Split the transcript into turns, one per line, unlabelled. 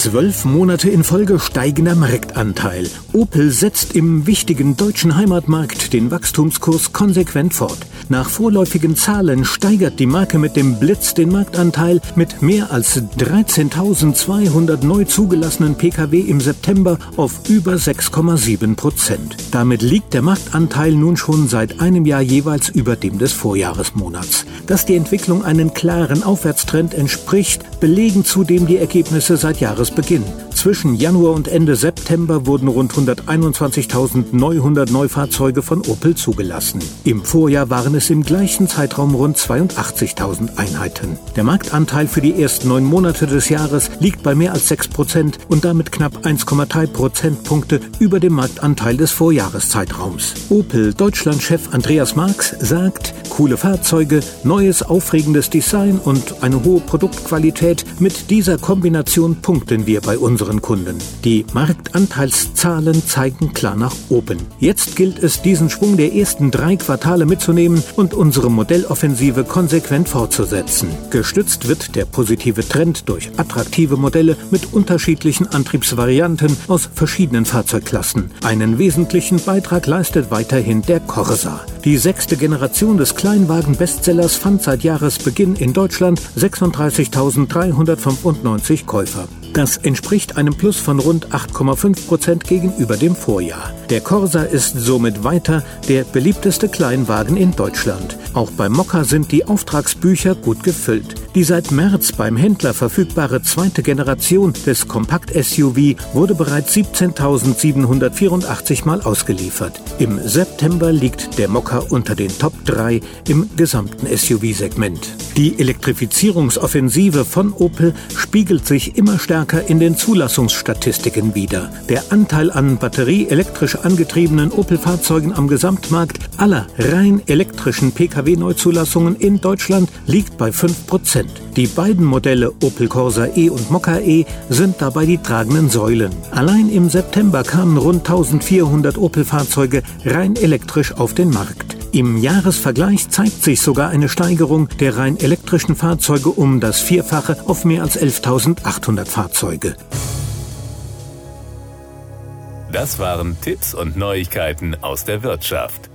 Zwölf Monate in Folge steigender Marktanteil. Opel setzt im wichtigen deutschen Heimatmarkt den Wachstumskurs konsequent fort. Nach vorläufigen Zahlen steigert die Marke mit dem Blitz den Marktanteil mit mehr als 13.200 neu zugelassenen Pkw im September auf über 6,7 Prozent. Damit liegt der Marktanteil nun schon seit einem Jahr jeweils über dem des Vorjahresmonats. Dass die Entwicklung einen klaren Aufwärtstrend entspricht, belegen zudem die Ergebnisse seit Jahren Jahresbeginn. Zwischen Januar und Ende September wurden rund 121.900 Neufahrzeuge von Opel zugelassen. Im Vorjahr waren es im gleichen Zeitraum rund 82.000 Einheiten. Der Marktanteil für die ersten neun Monate des Jahres liegt bei mehr als 6 Prozent und damit knapp 1,3 Prozentpunkte über dem Marktanteil des Vorjahreszeitraums. Opel Deutschlandchef Andreas Marx sagt, coole Fahrzeuge, neues aufregendes Design und eine hohe Produktqualität. Mit dieser Kombination punkten wir bei unseren Kunden. Die Marktanteilszahlen zeigen klar nach oben. Jetzt gilt es, diesen Schwung der ersten drei Quartale mitzunehmen und unsere Modelloffensive konsequent fortzusetzen. Gestützt wird der positive Trend durch attraktive Modelle mit unterschiedlichen Antriebsvarianten aus verschiedenen Fahrzeugklassen. Einen wesentlichen Beitrag leistet weiterhin der Corsa. Die sechste Generation des Kleinwagen-Bestsellers fand seit Jahresbeginn in Deutschland 36.395 Käufer. Das entspricht einem Plus von rund 8,5 Prozent gegenüber dem Vorjahr. Der Corsa ist somit weiter der beliebteste Kleinwagen in Deutschland. Auch beim Mokka sind die Auftragsbücher gut gefüllt. Die seit März beim Händler verfügbare zweite Generation des Kompakt-SUV wurde bereits 17.784 Mal ausgeliefert. Im September liegt der Mokka unter den Top 3 im gesamten SUV-Segment. Die Elektrifizierungsoffensive von Opel spiegelt sich immer stärker in den Zulassungsstatistiken wider. Der Anteil an batterieelektrisch angetriebenen Opel-Fahrzeugen am Gesamtmarkt aller rein elektrischen Pkw-Neuzulassungen in Deutschland liegt bei 5%. Die beiden Modelle Opel Corsa E und Mokka E sind dabei die tragenden Säulen. Allein im September kamen rund 1400 Opel-Fahrzeuge rein elektrisch auf den Markt. Im Jahresvergleich zeigt sich sogar eine Steigerung der rein elektrischen Fahrzeuge um das Vierfache auf mehr als 11.800 Fahrzeuge.
Das waren Tipps und Neuigkeiten aus der Wirtschaft.